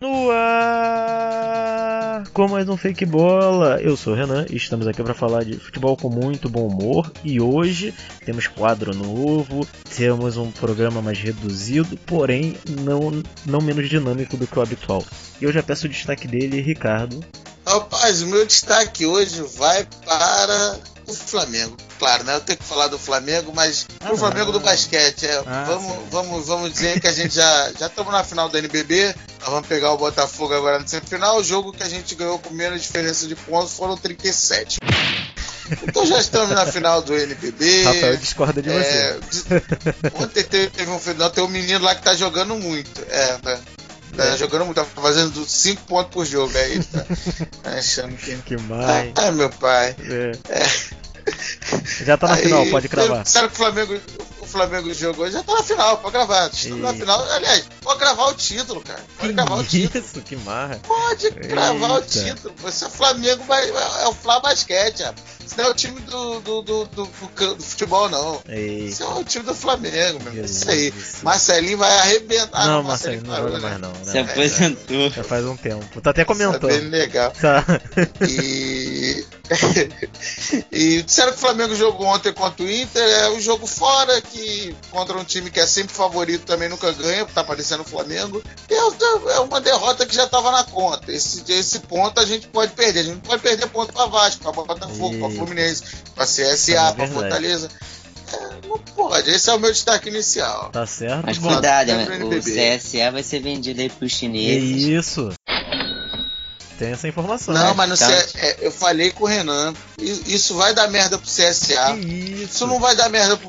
No ar! Com mais um Fake Bola, eu sou o Renan e estamos aqui para falar de futebol com muito bom humor. E hoje temos quadro novo, temos um programa mais reduzido, porém não, não menos dinâmico do que o habitual. E eu já peço o destaque dele, Ricardo. Rapaz, o meu destaque hoje vai para o Flamengo. Claro, né? Eu tenho que falar do Flamengo, mas ah, o Flamengo do basquete. É, ah, vamos, vamos, vamos dizer que a gente já já estamos na final do NBB. Nós vamos pegar o Botafogo agora na semifinal. O jogo que a gente ganhou com menos diferença de pontos foram 37. Então já estamos na final do NBB. Rafael discorda de é, você. Ontem teve, um final, tem um menino lá que tá jogando muito. É, né? Tá é. jogando muito, tá fazendo 5 pontos por jogo aí, tá, achando que. Que mais? Ai, meu pai. É. É. Já tá na aí, final, pode gravar. Sério que o Flamengo, o Flamengo jogou, já tá na final, pode gravar. Estamos na final. Aliás, pode gravar o título, cara. Pode que gravar o título. Isso, que marra. Pode gravar o título. Você é Flamengo, vai, é o Flá Basquete, rapaz. Isso não é o time do, do, do, do, do futebol, não. Isso é o time do Flamengo, meu. Isso aí. Marcelinho vai arrebentar. Não, Marcelinho, não joga mais, não. Né? Se aposentou. Já faz um tempo. Tá até comentando. Isso é bem legal. Tá. E. e disseram que o Flamengo jogou ontem contra o Inter, é um jogo fora, que contra um time que é sempre favorito também nunca ganha, tá parecendo o Flamengo. E é, é uma derrota que já estava na conta. Esse, esse ponto a gente pode perder. A gente pode perder ponto para Vasco, para Botafogo, para Fluminense, para CSA, é para Fortaleza. É, não pode, esse é o meu destaque inicial. Tá certo. Mas cuidado, né? o CSA vai ser vendido aí pros chineses. Isso. Tem essa informação. Não, né? mas no tá. C... é, eu falei com o Renan. Isso vai dar merda pro CSA. Isso. isso não vai dar merda pro.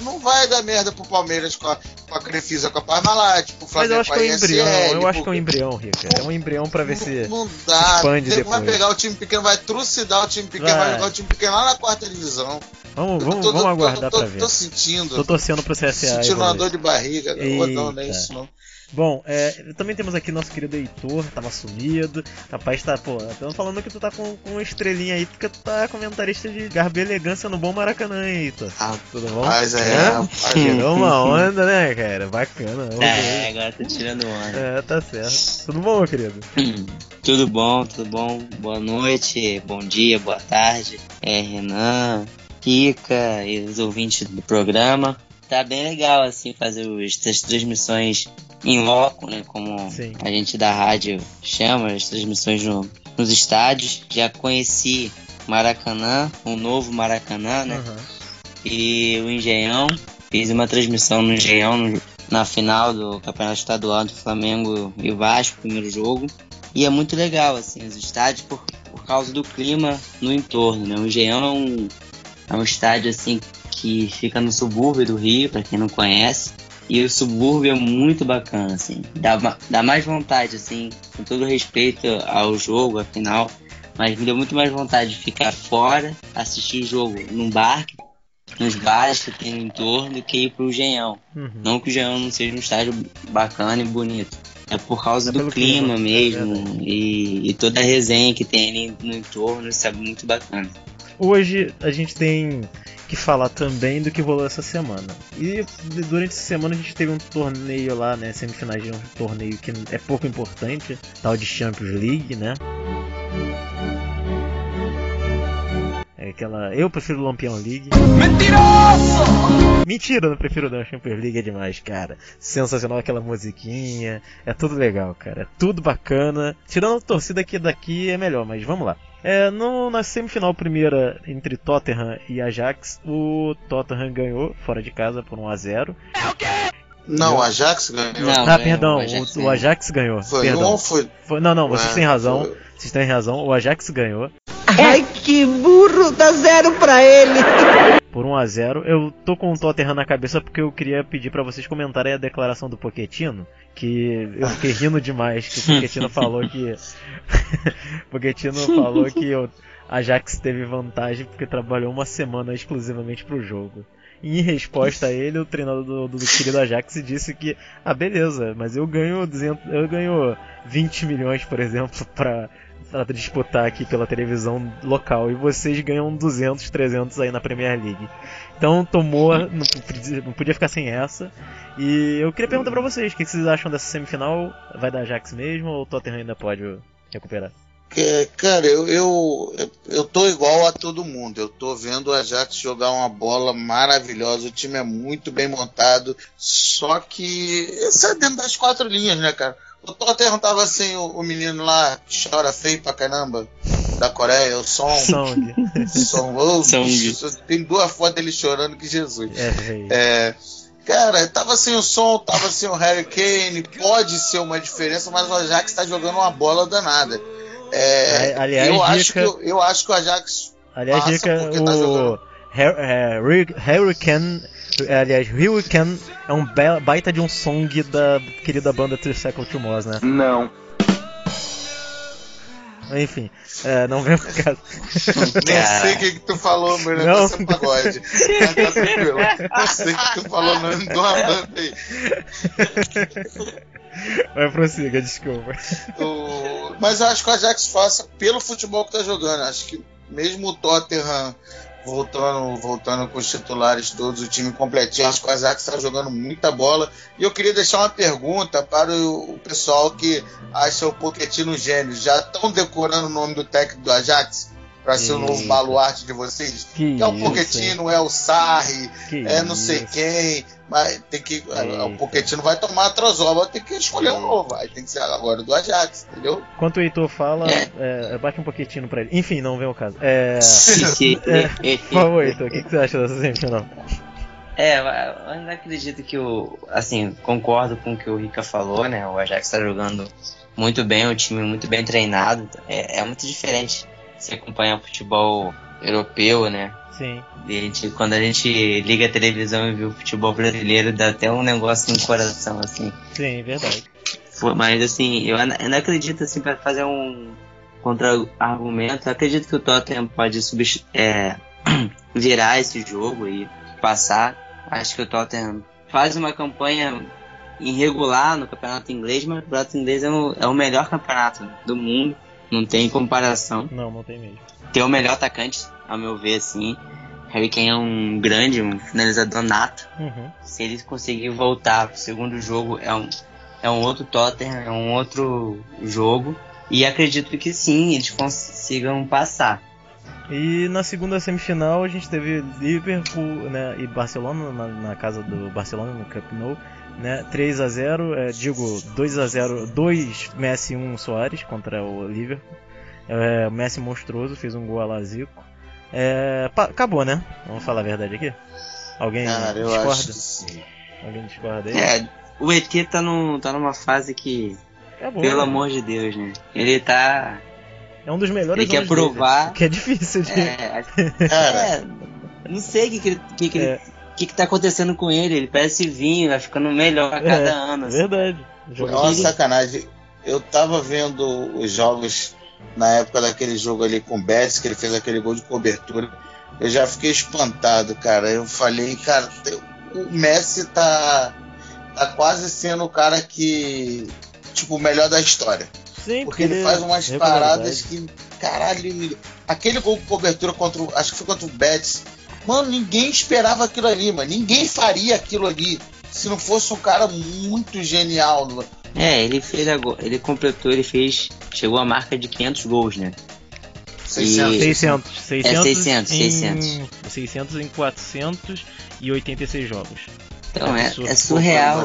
Não vai dar merda pro Palmeiras com a, com a Crefisa com a Parmalat, pro Flamengo Mas eu acho que é um embrião, eu acho que é um embrião, Rica. É um embrião pra ver não, se. Não dá. Expande Você depois. vai pegar o time pequeno, vai trucidar o time pequeno, vai, vai jogar o time pequeno lá na quarta divisão. Vamos, vamos, tô, vamos aguardar tô, pra ver. Tô sentindo. Tô torcendo pro CSA. Sentindo uma dor de barriga. Não, não, não é isso não. Bom, é, também temos aqui nosso querido Heitor, tava sumido. Rapaz, tá, pô, estamos falando que tu tá com, com uma estrelinha aí, porque tu tá comentarista de garbo e elegância no bom Maracanã, Heitor. Ah, tudo bom? Mas é, Tirou uma onda, né, cara? Bacana. É, agora tá tirando onda. É, tá certo. Tudo bom, meu querido? tudo bom, tudo bom. Boa noite, bom dia, boa tarde. É, Renan, Kika e os ouvintes do programa tá bem legal, assim, fazer essas transmissões em loco, né? Como Sim. a gente da rádio chama, as transmissões no, nos estádios. Já conheci Maracanã, o novo Maracanã, né? Uhum. E o Engenhão. Fiz uma transmissão no Engenhão na final do Campeonato Estadual do Flamengo e o Vasco, primeiro jogo. E é muito legal, assim, os estádios por, por causa do clima no entorno, né? O Engenhão é um, é um estádio, assim, que fica no subúrbio do Rio, para quem não conhece. E o subúrbio é muito bacana, assim. Dá, dá mais vontade, assim, com todo respeito ao jogo, afinal. Mas me deu muito mais vontade de ficar fora, assistir o jogo num bar, nos bares que tem no entorno, do que ir pro Genhão. Uhum. Não que o Genhão não seja um estádio bacana e bonito. É por causa é do clima, clima mesmo é e, e, toda a resenha que tem ali no entorno, isso é muito bacana. Hoje a gente tem que falar também do que rolou essa semana. E durante essa semana a gente teve um torneio lá, né? Semifinais de um torneio que é pouco importante, tal de Champions League, né? É aquela. Eu prefiro Lampião League. Mentiroso! Mentira, não prefiro não. Champions League é demais, cara. Sensacional aquela musiquinha. É tudo legal, cara. É tudo bacana. Tirando a torcida aqui daqui é melhor, mas vamos lá. É, no, na semifinal primeira entre Tottenham e Ajax, o Tottenham ganhou fora de casa por 1 a 0. É o quê? Não, o Ajax ganhou. Não, ah, perdão, o Ajax, o, o Ajax ganhou. Foi perdão. um foi... foi... Não, não, vocês é, têm razão. Foi... Vocês têm razão, o Ajax ganhou. Ai, que burro, dá zero pra ele. Por 1 a 0 Eu tô com o Tottenham na cabeça porque eu queria pedir para vocês comentarem a declaração do Poquetino, que eu fiquei rindo demais que o Pochettino falou que Pochettino falou que o Ajax teve vantagem porque trabalhou uma semana exclusivamente pro jogo. E em resposta a ele, o treinador do, do, do querido Ajax disse que, ah, beleza, mas eu ganho 200, eu ganho 20 milhões, por exemplo, para pra disputar aqui pela televisão local e vocês ganham 200, 300 aí na Premier League. Então tomou, não podia, não podia ficar sem essa. E eu queria perguntar pra vocês, o que vocês acham dessa semifinal? Vai dar Ajax mesmo ou o Tottenham ainda pode recuperar? É, cara, eu, eu, eu tô igual a todo mundo. Eu tô vendo o Ajax jogar uma bola maravilhosa. O time é muito bem montado. Só que isso é dentro das quatro linhas, né, cara? O Tottenham tava assim, o, o menino lá que chora feio pra caramba, da Coreia, o Song. Song. Song. Oh, Song. tem duas fotos dele chorando que Jesus. É. É, cara, tava sem o som, tava sem o Harry Kane, pode ser uma diferença, mas o Ajax tá jogando uma bola danada. É, aliás, eu, acho que, eu, eu acho que o Ajax. Aliás, passa dica, porque tá o jogando- Har- é, Ri- Hurricane, aliás, Hurricane é um baita de um song da querida banda Tricycle to Moss, né? Não. Enfim, é, não vem pro caso. Não sei o que, que tu falou, meu Não. negócio é pagode. Mas tá tranquilo. Não sei o que tu falou nome de uma banda aí. Vai prossiga, desculpa. O- Mas eu acho que o Ajax faça pelo futebol que tá jogando. Acho que mesmo o Tottenham voltando, voltando com os titulares todos, o time completinho, acho que o Ajax tá jogando muita bola. E eu queria deixar uma pergunta para o, o pessoal que acha o Pochettino gênio. Já estão decorando o nome do técnico do Ajax? Para ser o novo baluarte de vocês? Que Que é o isso, Pochettino, é o Sarri, Que é não sei isso. quem, mas tem que. Eita. O Pochettino vai tomar a trozoba, tem que escolher um novo. Aí tem que ser agora do Ajax, entendeu? Enquanto o Heitor fala, é, bate um pouquinho pra ele. Enfim, não vem o caso. É, por favor, Heitor, o que, que você acha dessa semifinal? É, eu ainda acredito que o. Assim, concordo com o que o Rica falou, né? O Ajax tá jogando muito bem, o time muito bem treinado. É, é muito diferente se acompanhar futebol europeu, né? Sim. E a gente, quando a gente liga a televisão e vê o futebol brasileiro, dá até um negócio no coração, assim. Sim, verdade. Foi- Mas assim, eu ainda acredito assim para fazer um contra-argumento, eu acredito que o Tottenham pode é, virar esse jogo e passar. Acho que o Tottenham faz uma campanha irregular no campeonato inglês, mas o campeonato inglês é o, é o melhor campeonato do mundo, não tem comparação. Não, não tem mesmo. Tem o melhor atacante, ao meu ver, assim. Harry Kane é um grande, um finalizador nato Uhum. se ele conseguir voltar pro segundo jogo, é um, é um outro Tottenham, é um outro jogo. E acredito que sim, eles consigam passar. E na segunda semifinal a gente teve Liverpool né, e Barcelona na, na casa do Barcelona no Camp Nou, né, 3 a 0, é, digo 2 a 0, 2 Messi e 1 Soares contra o Liverpool. É, o Messi monstruoso fez um gol a Lazico. É, acabou, né? Vamos falar a verdade aqui. Alguém Cara, discorda? Alguém discorda aí? É, o ET tá, num, tá numa fase que, Acabou, pelo né? amor de Deus, né? Ele tá. É um dos melhores Ele quer dele, provar- que é difícil de... É, Cara, é, não sei o que, que, ele- que, que, ele- É. que, que tá acontecendo com ele. Ele parece vinho, vai ficando melhor a cada É, ano. assim. Verdade. é Jogo uma sacanagem. Eu tava vendo os jogos na época daquele jogo ali com o Betis, que ele fez aquele gol de cobertura. Eu já fiquei espantado, cara. Eu falei, cara, o Messi tá, tá quase sendo o cara que. Tipo, o melhor da história. Sim, Porque ele faz umas regularidade. paradas que. Caralho, ele- aquele gol com cobertura contra o. Acho que foi contra o Betis. Mano, ninguém esperava aquilo ali, mano. Ninguém faria aquilo ali se não fosse um cara muito genial. no- É, ele fez agora, ele completou, ele fez, chegou à marca de 500 gols, né? 600. 600, 600, 600, em, 600. 600 em 486 jogos. Então é, Absurdo. é surreal.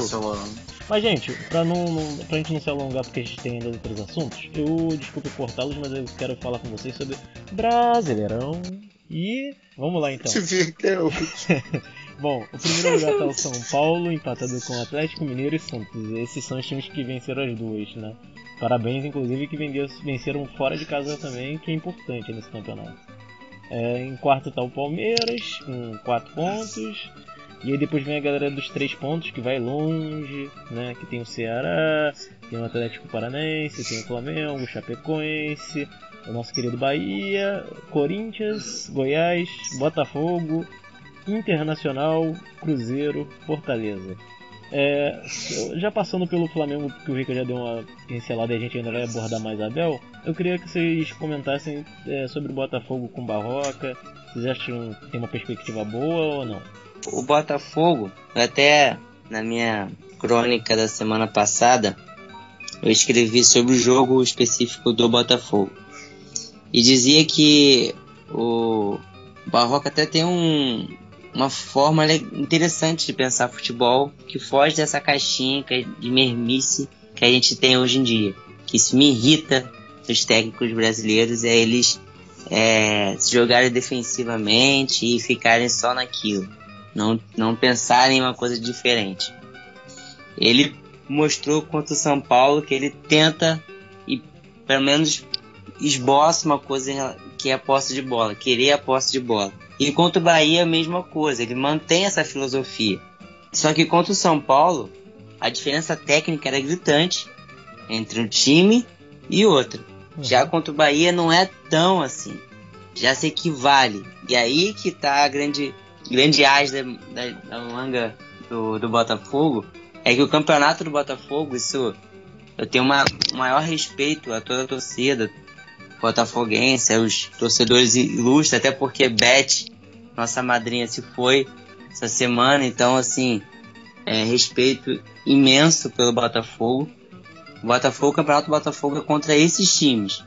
Mas, gente, pra, não, não, pra gente não se alongar, porque a gente tem ainda outros assuntos, eu, desculpe cortá-los, mas eu quero falar com vocês sobre Brasileirão. E vamos lá então. Bom, o primeiro lugar tá o São Paulo, empatado com o Atlético Mineiro e Santos. Esses são os times que venceram as duas, né? Parabéns, inclusive, que venceram fora de casa também, que é importante nesse campeonato. É, em quarto tá o Palmeiras, com 4 pontos. E aí depois vem a galera dos 3 pontos, que vai longe, né? Que tem o Ceará, tem o Atlético Paranense, tem o Flamengo, o Chapecoense, o nosso querido Bahia, Corinthians, Goiás, Botafogo, Internacional, Cruzeiro, Fortaleza. É, já passando pelo Flamengo, que o Rica já deu uma pincelada e a gente ainda vai abordar mais Abel, eu queria que vocês comentassem é, sobre o Botafogo com Barroca. Vocês acham que tem uma perspectiva boa ou não? O Botafogo, até na minha crônica da semana passada, eu escrevi sobre o jogo específico do Botafogo. E dizia que o Barroca até tem um, uma forma interessante de pensar futebol que foge dessa caixinha de mermice que a gente tem hoje em dia. Que isso me irrita dos técnicos brasileiros é eles é, se jogarem defensivamente e ficarem só naquilo. Não, não pensarem em uma coisa diferente. Ele mostrou contra o São Paulo que ele tenta e pelo menos esboça uma coisa que é a posse de bola, querer a posse de bola. E contra o Bahia a mesma coisa, ele mantém essa filosofia. Só que contra o São Paulo, a diferença técnica era gritante entre um time e outro. Uhum. Já contra o Bahia não é tão assim. Já se equivale. E aí que tá a grande, grande ás da, da, da manga do, do Botafogo. É que o campeonato do Botafogo, isso eu tenho uma, um maior respeito a toda a torcida, botafoguense, os torcedores ilustres, até porque Beth, nossa madrinha, se foi essa semana, então assim, é, respeito imenso pelo Botafogo. O Botafogo, o campeonato do Botafogo é contra esses times.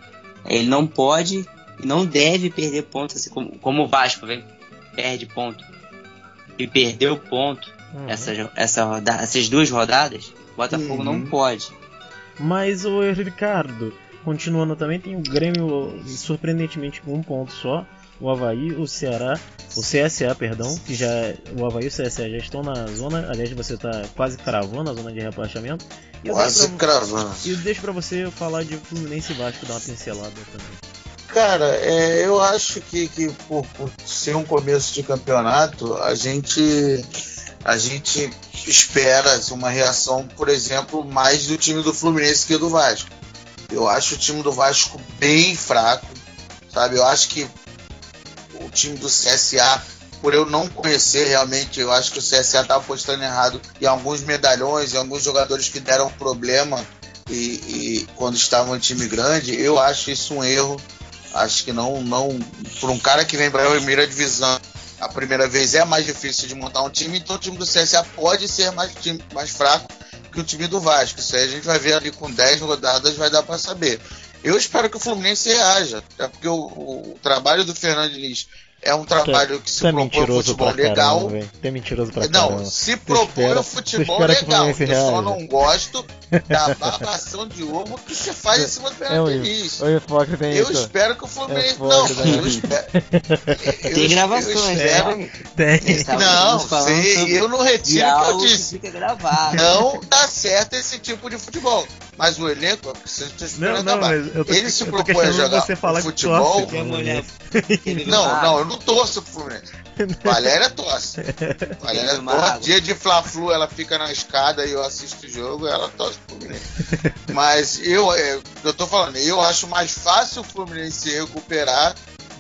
Ele não pode e não deve perder pontos, assim, como, como o Vasco vem, perde ponto e perdeu ponto uhum. essa, essa roda, essas duas rodadas. O Botafogo uhum. não pode. Mas o Ricardo, Continuando também, tem o Grêmio surpreendentemente com um ponto só. O Havaí, o Ceará, o CSA, perdão, que já o Havaí e o CSA já estão na zona, aliás você está quase cravando a zona de rebaixamento. E quase pra, cravando. E eu deixo para você falar de Fluminense e Vasco, dar uma pincelada também. Cara, é, eu acho que, que por, por, ser um começo de campeonato, a gente a gente espera uma reação, por exemplo, mais do time do Fluminense que do Vasco. Eu acho o time do Vasco bem fraco, sabe? Eu acho que o time do CSA, por eu não conhecer realmente, eu acho que o CSA está apostando errado em alguns medalhões, em alguns jogadores que deram problema e, e quando estavam em time grande. Eu acho isso um erro. Acho que não, não, por um cara que vem para a primeira divisão, a primeira vez é mais difícil de montar um time, então o time do CSA pode ser mais, mais fraco que o time do Vasco. Isso aí a gente vai ver ali com 10 rodadas, vai dar para saber. Eu espero que o Fluminense reaja, é porque o, o, trabalho do Fernando Diniz é um trabalho que se tá propõe o futebol legal. Tem mentiroso pra Não, caramba. se propõe o futebol legal. Eu só não gosto da babação de ovo que se faz em cima do Fernando é Diniz. O tem eu espero que o Fluminense. É não, eu espero. Tem gravações, né? Tem. Não, sei, eu não retiro o que eu disse. Não dá certo esse tipo de futebol. Mas o elenco, você está esperando não, não, eu tô, Ele se propõe a jogar você falar futebol. Que mulher, não, não, eu não torço pro Fluminense. Valéria torce. Valéria torce. Dia de Fla-Flu, ela fica na escada e eu assisto o jogo, ela torce pro Fluminense. Mas eu, é, eu tô falando, eu acho mais fácil o Fluminense recuperar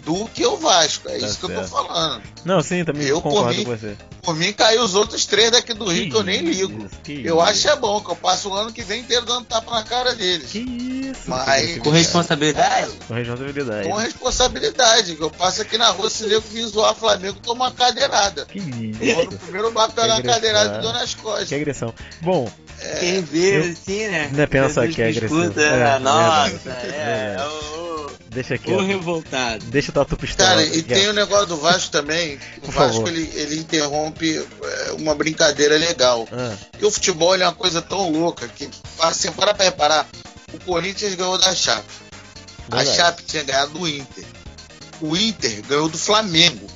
do que o Vasco. É tá isso certo. que eu tô falando. Não, sim, também eu, concordo mim, com você. Por mim, caiu os outros três daqui do Rio que, que eu nem ligo. Isso, eu isso. acho é bom, que eu passo o ano que vem inteiro dando tapa na cara deles. Que isso. Mas, com responsabilidade. É, com responsabilidade. Com responsabilidade. Que eu passo aqui na rua, se nego vir zoar Flamengo, toma uma cadeirada. Que isso. Vou no primeiro bato na cadeirada e dou nas costas. Que agressão. Bom. É, Quem vê, eu, assim, né? Não é pensar que é agressão. Escuta, é, nossa, é. é, é. Deixa aqui. Ou revoltado. Deixa o Tatu Pistola. Cara, e tem o negócio do Vasco também. O Vasco ele, ele interrompe é, uma brincadeira legal. Ah. Porque o futebol é uma coisa tão louca que, assim, para pra reparar, o Corinthians ganhou da Chape. Verdade. A Chape tinha ganhado do Inter. O Inter ganhou do Flamengo.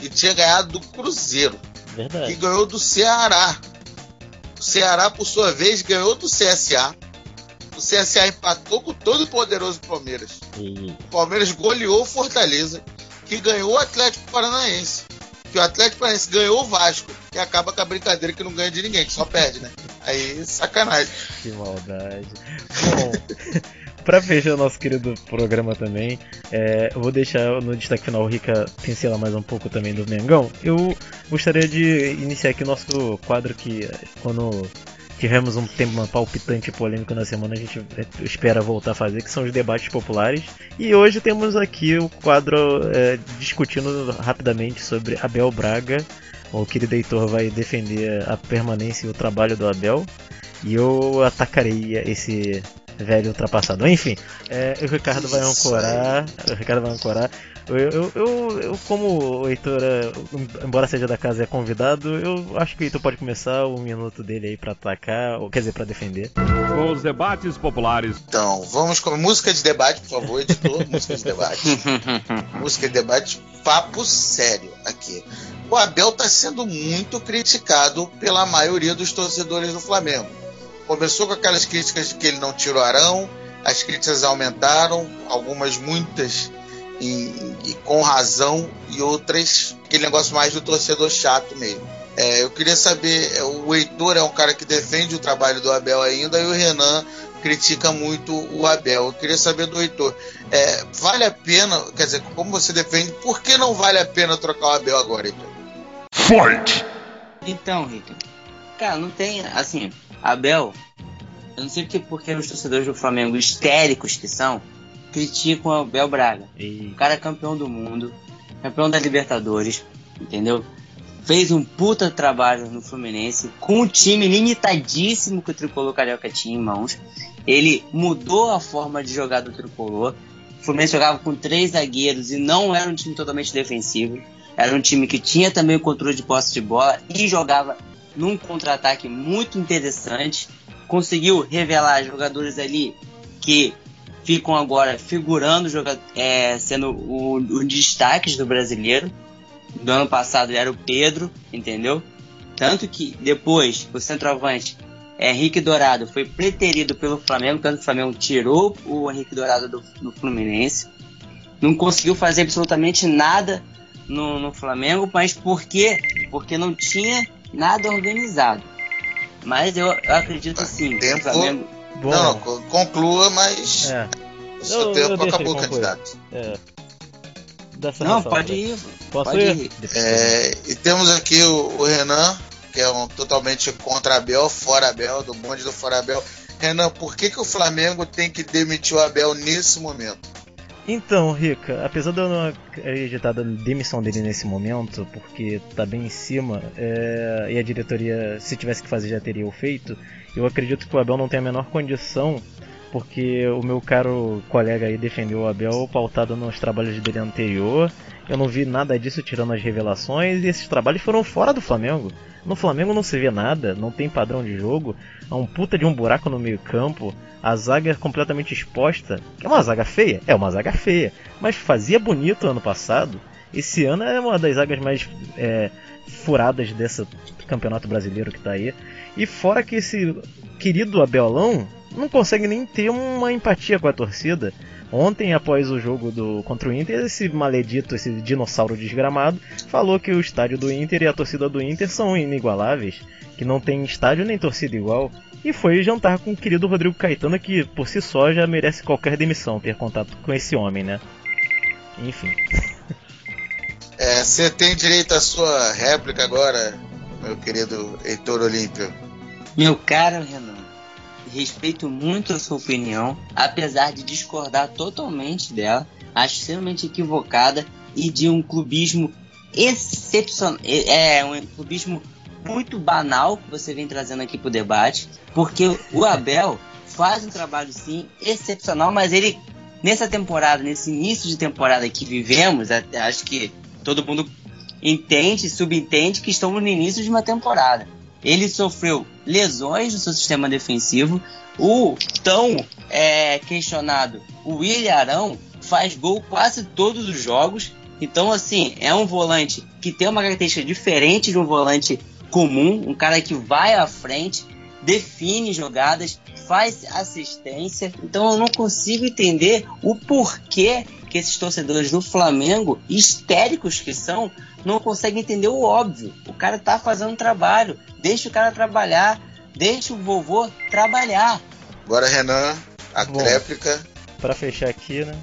E tinha ganhado do Cruzeiro. Verdade. E ganhou do Ceará. O Ceará, por sua vez, ganhou do CSA o CSA empatou com todo o poderoso Palmeiras. Uhum. O Palmeiras goleou o Fortaleza, que ganhou o Atlético Paranaense. Que o Atlético Paranaense ganhou o Vasco, e acaba com a brincadeira que não ganha de ninguém, que só perde, né? Aí, sacanagem. Que maldade. Bom, pra fechar o nosso querido programa também, é, eu vou deixar no destaque final o Rica pincelar mais um pouco também do Mengão. Eu gostaria de iniciar aqui o nosso quadro que quando tivemos um tema palpitante e polêmico na semana, a gente espera voltar a fazer, que são os debates populares. E hoje temos aqui o quadro é, discutindo rapidamente sobre Abel Braga. O querido Heitor vai defender a permanência e o trabalho do Abel. E eu atacarei esse velho ultrapassado. Enfim, é, o Ricardo vai ancorar. O Ricardo vai ancorar. Eu, eu, eu, eu, como o Heitor, é, embora seja da casa, é convidado, eu acho que o Heitor pode começar o minuto dele aí pra atacar, ou quer dizer, pra defender. Os debates populares. Então, vamos com música de debate, por favor, editor. música de debate. música de debate, papo sério aqui. O Abel tá sendo muito criticado pela maioria dos torcedores do Flamengo. Começou com aquelas críticas de que ele não tirou Arão, as críticas aumentaram, algumas muitas e, e, com razão, e outras, aquele negócio mais do torcedor chato mesmo. É, eu queria saber, é, o Heitor é um cara que defende o trabalho do Abel ainda, e o Renan critica muito o Abel. Eu queria saber do Heitor, é, vale a pena, quer dizer, como você defende, por que não vale a pena trocar o Abel agora, Heitor? Fight! Então, Rica, cara, não tem, assim, Abel, eu não sei porque, porque os torcedores do Flamengo histéricos que são, criticam o Abel Braga. E... O cara é campeão do mundo, campeão da Libertadores, entendeu? Fez um puta trabalho no Fluminense, com um time limitadíssimo que o Tricolor Carioca tinha em mãos. Ele mudou a forma de jogar do Tricolor. O Fluminense jogava com três zagueiros e não era um time totalmente defensivo. Era um time que tinha também o controle de posse de bola e jogava num contra-ataque muito interessante. Conseguiu revelar jogadores ali que ficam agora figurando, é, sendo os destaques do brasileiro. Do ano passado era o Pedro, entendeu? Tanto que depois o centroavante é, Henrique Dourado foi preterido pelo Flamengo, tanto que o Flamengo tirou o Henrique Dourado do, do Fluminense. Não conseguiu fazer absolutamente nada no, no Flamengo, mas por quê? Porque não tinha nada organizado. Mas eu, eu acredito sim. Tempo... Flamengo... Não, conclua, mas. É. O seu tempo acabou, candidato. É. Não, pode ir. Posso pode ir? ir. É, e temos aqui o, o, Renan, que é um totalmente contra Abel, fora Abel, do bonde do fora Abel. Renan, por que, que o Flamengo tem que demitir o Abel nesse momento? Então, Rica, apesar de eu não acreditar da demissão dele nesse momento, porque tá bem em cima, é, e a diretoria, se tivesse que fazer, já teria o feito, eu acredito que o Abel não tem a menor condição, porque o meu caro colega aí defendeu o Abel pautado nos trabalhos dele anterior. Eu não vi nada disso tirando as revelações, e esses trabalhos foram fora do Flamengo. No Flamengo não se vê nada, não tem padrão de jogo, há um puta de um buraco no meio-campo, a zaga é completamente exposta. É uma zaga feia? É uma zaga feia, mas fazia bonito ano passado. Esse ano é uma das zagas mais é, furadas desse campeonato brasileiro que tá aí. E fora que esse querido Abelão não consegue nem ter uma empatia com a torcida. Ontem, após o jogo do contra o Inter, esse maledito, esse dinossauro desgramado, falou que o estádio do Inter e a torcida do Inter são inigualáveis, que não tem estádio nem torcida igual. E foi jantar com o querido Rodrigo Caetano, que por si só já merece qualquer demissão ter contato com esse homem, né? Enfim. É, você tem direito à sua réplica agora, meu querido Heitor Olímpio. Meu caro Renan respeito muito a sua opinião, apesar de discordar totalmente dela. Acho extremamente equivocada e de um clubismo excepcional. É, é um clubismo muito banal que você vem trazendo aqui pro debate, porque o Abel faz um trabalho sim excepcional, mas ele nessa temporada, nesse início de temporada que vivemos, acho que todo mundo entende, subentende que estamos no início de uma temporada. Ele sofreu lesões no seu sistema defensivo. O tão é, questionado o William Arão faz gol quase todos os jogos. Então, assim, é um volante que tem uma característica diferente de um volante comum, um cara que vai à frente, define jogadas, faz assistência. Então, eu não consigo entender o porquê que esses torcedores do Flamengo, histéricos que são, não conseguem entender o óbvio. O cara tá fazendo um trabalho, deixa o cara trabalhar. Deixa o vovô trabalhar. Agora, Renan, a Bom. tréplica. Pra fechar aqui, né?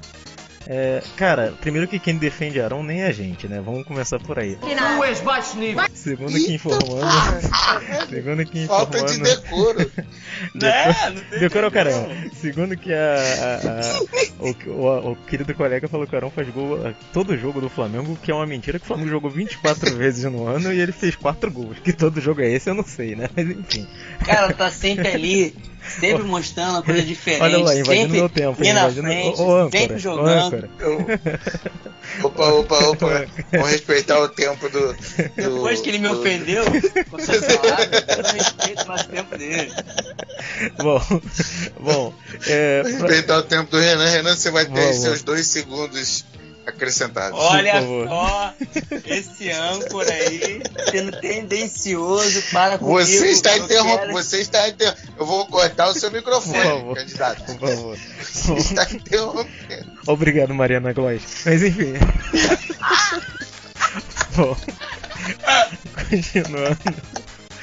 É, cara, primeiro que quem defende Arão nem a gente, né? Vamos começar por aí. Segundo que informando. segundo que Falta de informando. decoro. Né? Não tem Decora o caramba. Segundo que a, a- a- o, o- o querido colega falou que o Arão faz gol a todo jogo do Flamengo, que é uma mentira que o Flamengo jogou 24 vezes no ano e ele fez 4 gols. Que todo jogo é esse, eu não sei, né? Mas enfim. Cara, tá sempre ali, sempre mostrando uma coisa diferente. Olha lá, invadindo sempre meu tempo. na invadindo- frente, Ô, ô, âncora, sempre jogando. Eu- Opa, opa, opa. Vamos respeitar o tempo do. do Depois que ele me do- ofendeu com suas palavras, eu não respeito mais o tempo dele. Bom, bom, é, pra- Respeitar o tempo do Renan. Renan, você vai ter Vamos. seus dois segundos acrescentados. Olha só, esse âncora aí, sendo tendencioso para comigo. Você está eu interrompendo. quero- Você está interrompendo. Eu vou cortar o seu Por microfone, favor. candidato. por favor. Você está interrompendo. Obrigado, Mariana Gloss. Mas enfim. Bom, continuando.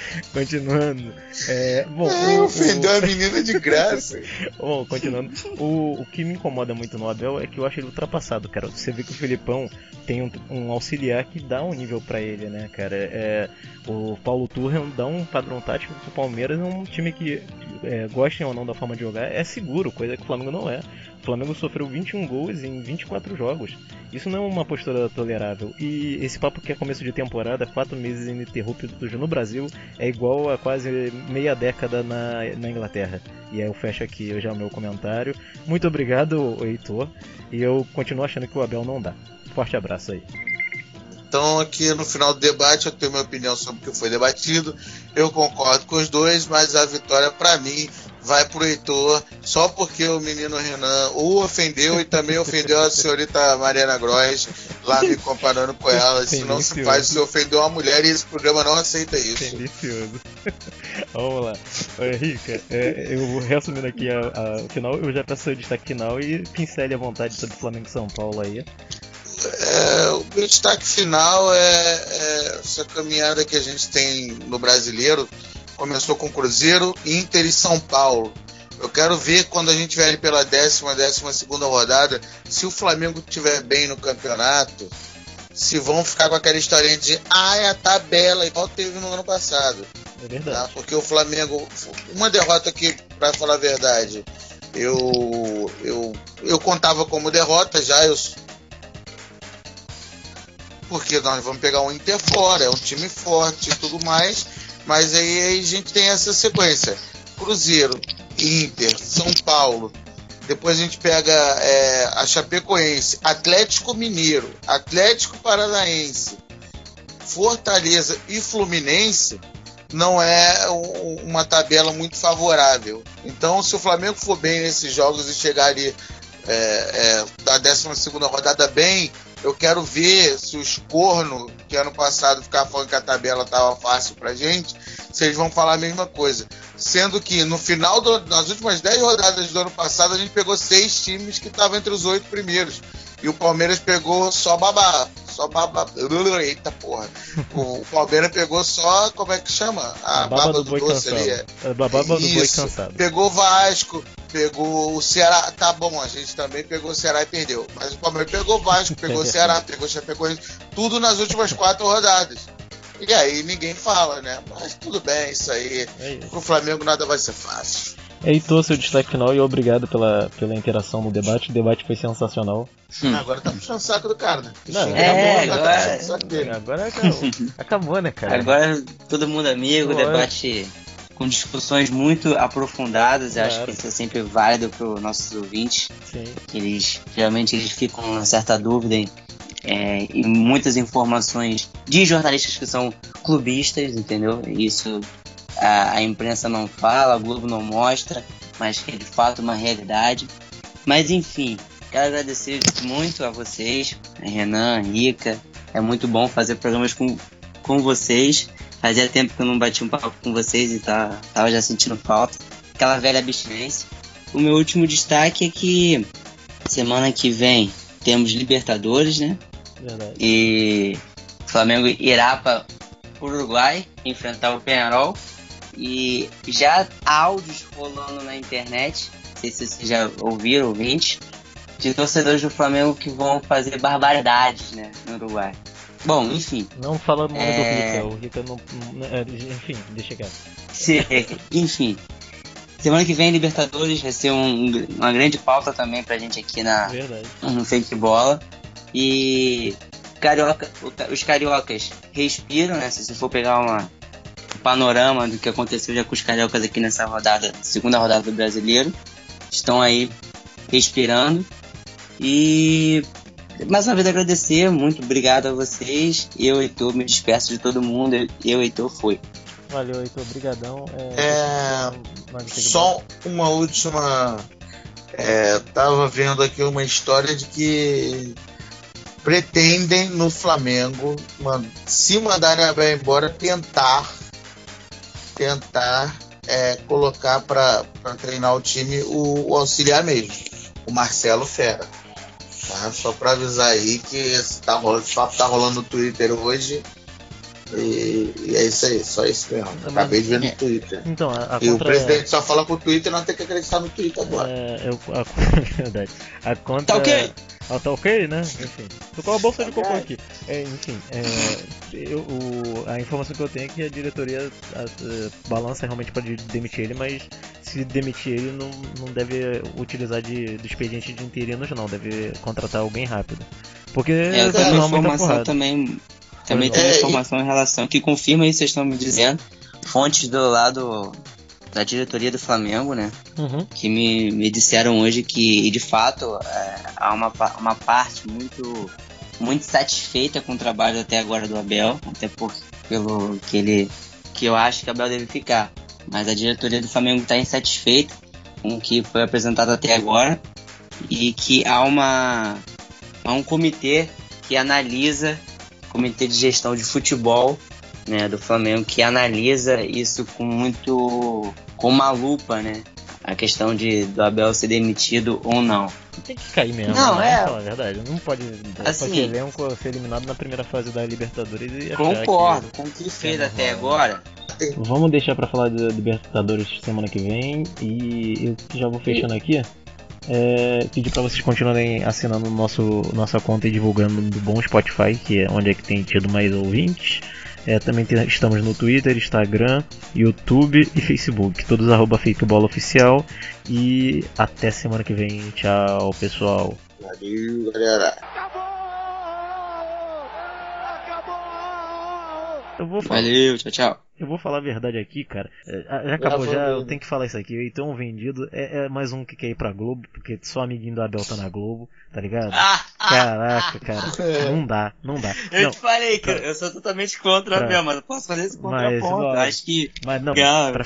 Continuando. É, bom, É, o- ofendeu a menina de graça. Bom, continuando. O, o que me incomoda muito no Abel é que eu acho ele ultrapassado, cara. Você vê que o Filipão tem um, um auxiliar que dá um nível pra ele, né, cara? É, o Paulo Turren dá um padrão tático que o Palmeiras é um time que, é, gostem ou não da forma de jogar, é seguro, coisa que o Flamengo não é. O Flamengo sofreu 21 gols em 24 jogos. Isso não é uma postura tolerável. E esse papo que é começo de temporada, quatro meses ininterruptos no Brasil, é igual a quase meia década na, na Inglaterra. E aí eu fecho aqui já o meu comentário. Muito obrigado, Heitor. E eu continuo achando que o Abel não dá. Forte abraço aí. Então, aqui no final do debate, eu tenho minha opinião sobre o que foi debatido. Eu concordo com os dois, mas a vitória, para mim, vai pro Heitor, só porque o menino Renan o ofendeu e também ofendeu a senhorita Mariana Gross, lá me comparando com ela. Isso não se faz, se ofendeu uma mulher e esse programa não aceita isso. Delicioso. Vamos lá. Ô, Rica, é, eu resumindo aqui a, a- o final, eu já peço seu destaque final e pincele à vontade sobre Flamengo e São Paulo aí. É, o meu destaque final é, é essa caminhada que a gente tem no brasileiro. Começou com Cruzeiro, Inter e São Paulo. Eu quero ver quando a gente vier pela décima, décima segunda rodada, se o Flamengo estiver bem no campeonato, se vão ficar com aquela historinha de ah, é a tabela, igual teve no ano passado. É Tá? verdade. Porque o Flamengo, uma derrota que, para falar a verdade, eu, eu, eu contava como derrota já, eu porque nós vamos pegar um Inter fora, é um time forte e tudo mais, mas aí, aí a gente tem essa sequência: Cruzeiro, Inter, São Paulo. Depois a gente pega é, a Chapecoense, Atlético Mineiro, Atlético Paranaense, Fortaleza e Fluminense. Não é um- uma tabela muito favorável. Então, se o Flamengo for bem nesses jogos e chegar ali é, é, da 12 rodada bem, eu quero ver se os corno que ano passado ficavam falando que a tabela estava fácil pra gente, eles vão falar a mesma coisa. Sendo que no final, do, nas últimas 10 rodadas do ano passado, a gente pegou seis times que estavam entre os oito primeiros. E o Palmeiras pegou só babá. Só babá. Eita porra. O Palmeiras pegou só, como é que chama? A, A baba do boi doce cansado. ali. É. A baba do boi Isso. cansado. Pegou o Vasco, pegou o Ceará. Tá bom, a gente também pegou o Ceará e perdeu. Mas o Palmeiras pegou o Vasco, pegou o Ceará, pegou o Chapecoense. Tudo nas últimas quatro rodadas. E aí ninguém fala, né? Mas tudo bem, isso aí. É isso. Pro Flamengo nada vai ser fácil. Heitor, seu destaque final e obrigado pela, pela interação no debate. O debate foi sensacional. Hum. Agora tá puxando o saco do cara, né? Não, é, a bola, agora- tá puxando o saco dele. Agora acabou, acabou né, cara? Agora todo mundo amigo, debate com discussões muito aprofundadas. Eu acho Claro. que isso é sempre válido para os nossos ouvintes. Sim. eles geralmente eles ficam com uma certa dúvida em, é, em muitas informações de jornalistas que são clubistas, entendeu? Isso a, a imprensa não fala, a Globo não mostra, mas que é de fato uma realidade. Mas enfim, quero agradecer muito a vocês, a Renan, a Rica. É muito bom fazer programas com, com vocês. Fazia tempo que eu não bati um papo com vocês e tá, tava já sentindo falta. Aquela velha abstinência. O meu último destaque é que semana que vem temos Libertadores, né? Verdade. E o Flamengo irá para Uruguai enfrentar o Penharol. E já há áudios rolando na internet, não sei se vocês já ouviram, ouvintes, de torcedores do Flamengo que vão fazer barbaridades, né, no Uruguai. Bom, enfim. Não fala mal É. do Rica, o Rica não. é, enfim, deixa quieto. Se- enfim. Semana que vem, Libertadores vai ser um- uma grande pauta também pra gente aqui na, Verdade. no Fake Bola. E carioca, o ca- os cariocas respiram, né? Se você for pegar uma, um panorama do que aconteceu já com os cariocas aqui nessa rodada, segunda rodada do brasileiro, estão aí respirando. E mais uma vez agradecer, muito obrigado a vocês. Eu, Heitor, me despeço de todo mundo. Eu, Heitor, fui. Valeu, Heitor, brigadão. É, Fake Só uma última. É, tava vendo aqui uma história de que pretendem no Flamengo, se mandarem a embora, tentar tentar é, colocar para treinar o time o, o auxiliar mesmo, o Marcelo Fera. Tá? Só para avisar aí que esse tá rolando, esse papo tá rolando no Twitter hoje. E, e é isso aí, só isso mesmo. Acabei de ver no Twitter. Então, a, a E o contra... presidente só fala com o Twitter, não tem que acreditar no Twitter agora. É, eu, a, verdade. A conta. Tá ok? Ah, tá ok, né? Enfim. Tô com a bolsa de cocô aqui. É, enfim, é, eu- o- a informação que eu tenho é que a diretoria a- a- balança realmente para demitir ele, mas se demitir ele não, não deve utilizar de, do expediente de interinos, não. Deve contratar alguém rápido. Porque É, tenho uma informação também. Também tem uma É, informação em relação que confirma isso que vocês estão me dizendo. Fontes do lado da diretoria do Flamengo, né? Uhum. Que me, me disseram hoje que, de fato, é, há uma, uma parte muito, muito satisfeita com o trabalho até agora do Abel, até por, pelo que ele. que eu acho que o Abel deve ficar. Mas a diretoria do Flamengo está insatisfeita com o que foi apresentado até agora e que há uma há um comitê que analisa comitê de gestão de futebol né, do Flamengo que analisa isso com muito com uma lupa né a questão de do Abel ser demitido ou não Tem que cair mesmo. Não, né? é. Falar a verdade. Não pode. Assim- Assim, elenco ser eliminado na primeira fase da Libertadores e concordo que- com o que fez até rola. agora Vamos deixar pra falar de Libertadores semana que vem e eu já vou fechando aqui. É, pedir pra vocês continuarem assinando nosso, nossa conta e divulgando do bom Spotify, que é onde é que tem tido mais ouvintes. É, também tem- estamos no Twitter, Instagram, YouTube e Facebook, todos arroba Fakebola Oficial. E até semana que vem. Tchau, pessoal. Valeu, galera. Eu vou falar. valeu tchau tchau Eu vou falar a verdade aqui, cara. É, Já acabou, Já já. Eu tenho que falar isso aqui. Então, vendido é, é mais um que quer ir pra Globo, porque só amiguinho do Abel tá na Globo, tá ligado? Caraca, cara. Não dá, não dá. eu Não, te falei pra- eu sou totalmente contra pra- o Abel mas eu posso fazer esse Mas, contraponto ó, eu acho que mas não, Cara, pra